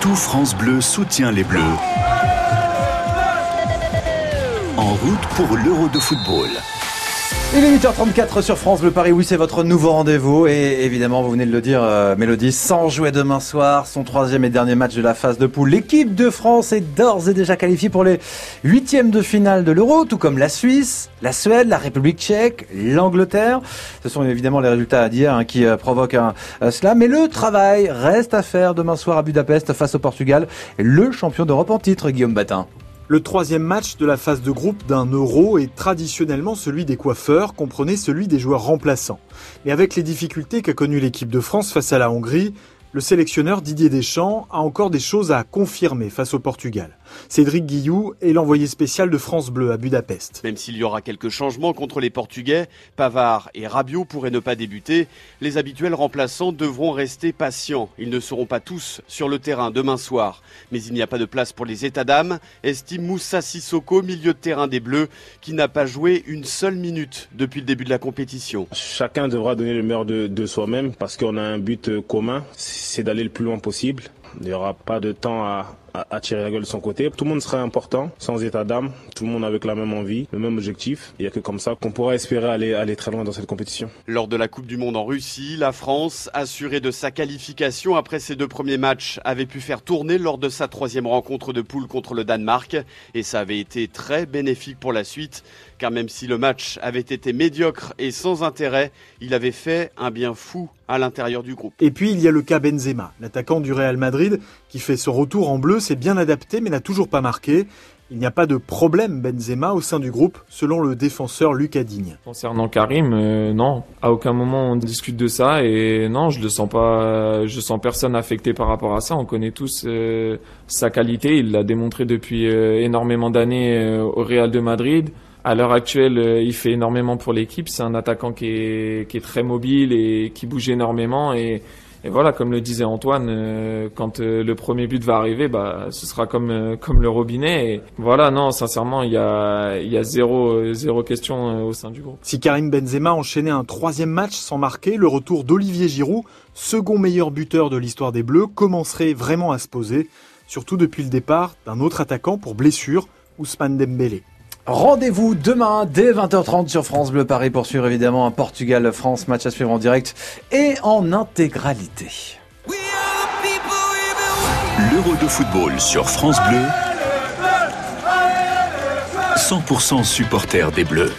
Tout France Bleu soutient les Bleus. En route pour l'Euro de football. Il est 8h34 sur France Bleu Paris, oui c'est votre nouveau rendez-vous et évidemment vous venez de le dire euh, Mélodie, sans jouer demain soir, son troisième et dernier match de la phase de poule. L'équipe de France est d'ores et déjà qualifiée pour les huitièmes de finale de l'Euro, tout comme la Suisse, la Suède, la République tchèque, l'Angleterre. Ce sont évidemment les résultats à dire hein, qui euh, provoquent euh, cela, mais le travail reste à faire demain soir à Budapest face au Portugal, le champion d'Europe en titre Guillaume Batin. Le troisième match de la phase de groupe d'un euro est traditionnellement celui des coiffeurs, comprenez celui des joueurs remplaçants. Mais avec les difficultés qu'a connues l'équipe de France face à la Hongrie, le sélectionneur Didier Deschamps a encore des choses à confirmer face au Portugal. Cédric Guillou est l'envoyé spécial de France Bleu à Budapest. Même s'il y aura quelques changements contre les Portugais, Pavard et Rabiot pourraient ne pas débuter, les habituels remplaçants devront rester patients. Ils ne seront pas tous sur le terrain demain soir. Mais il n'y a pas de place pour les états d'âme, estime Moussa Sissoko, milieu de terrain des Bleus, qui n'a pas joué une seule minute depuis le début de la compétition. Chacun devra donner le meilleur de, de soi-même parce qu'on a un but commun c'est d'aller le plus loin possible. Il n'y aura pas de temps à, tirer la gueule de son côté. Tout le monde sera important, sans état d'âme, tout le monde avec la même envie, le même objectif. Il n'y a que comme ça qu'on pourra espérer aller très loin dans cette compétition. Lors de la Coupe du Monde en Russie, la France, assurée de sa qualification après ses deux premiers matchs, avait pu faire tourner lors de sa troisième rencontre de poule contre le Danemark. Et ça avait été très bénéfique pour la suite, car même si le match avait été médiocre et sans intérêt, il avait fait un bien fou à l'intérieur du groupe. Et puis il y a le cas Benzema, l'attaquant du Real Madrid, qui fait son retour en bleu s'est bien adapté mais n'a toujours pas marqué. Il n'y a pas de problème Benzema au sein du groupe, selon le défenseur Lucas Digne. Concernant Karim, euh, non, à aucun moment on discute de ça et non, je le sens pas, je sens personne affecté par rapport à ça. On connaît tous euh, sa qualité, il l'a démontré depuis euh, énormément d'années au Real de Madrid. À l'heure actuelle, il fait énormément pour l'équipe. C'est un attaquant qui est, qui est très mobile et qui bouge énormément et voilà, comme le disait Antoine, euh, quand euh, le premier but va arriver, bah, ce sera comme euh, comme le robinet. Et voilà, non, sincèrement, il y a y a zéro zéro question au sein du groupe. Si Karim Benzema enchaînait un troisième match sans marquer, le retour d'Olivier Giroud, second meilleur buteur de l'histoire des Bleus, commencerait vraiment à se poser, surtout depuis le départ d'un autre attaquant pour blessure, Ousmane Dembélé. Rendez-vous demain dès 20h30 sur France Bleu Paris pour suivre évidemment un Portugal-France match à suivre en direct et en intégralité. L'Euro de football sur France Bleu, 100% supporter des Bleus.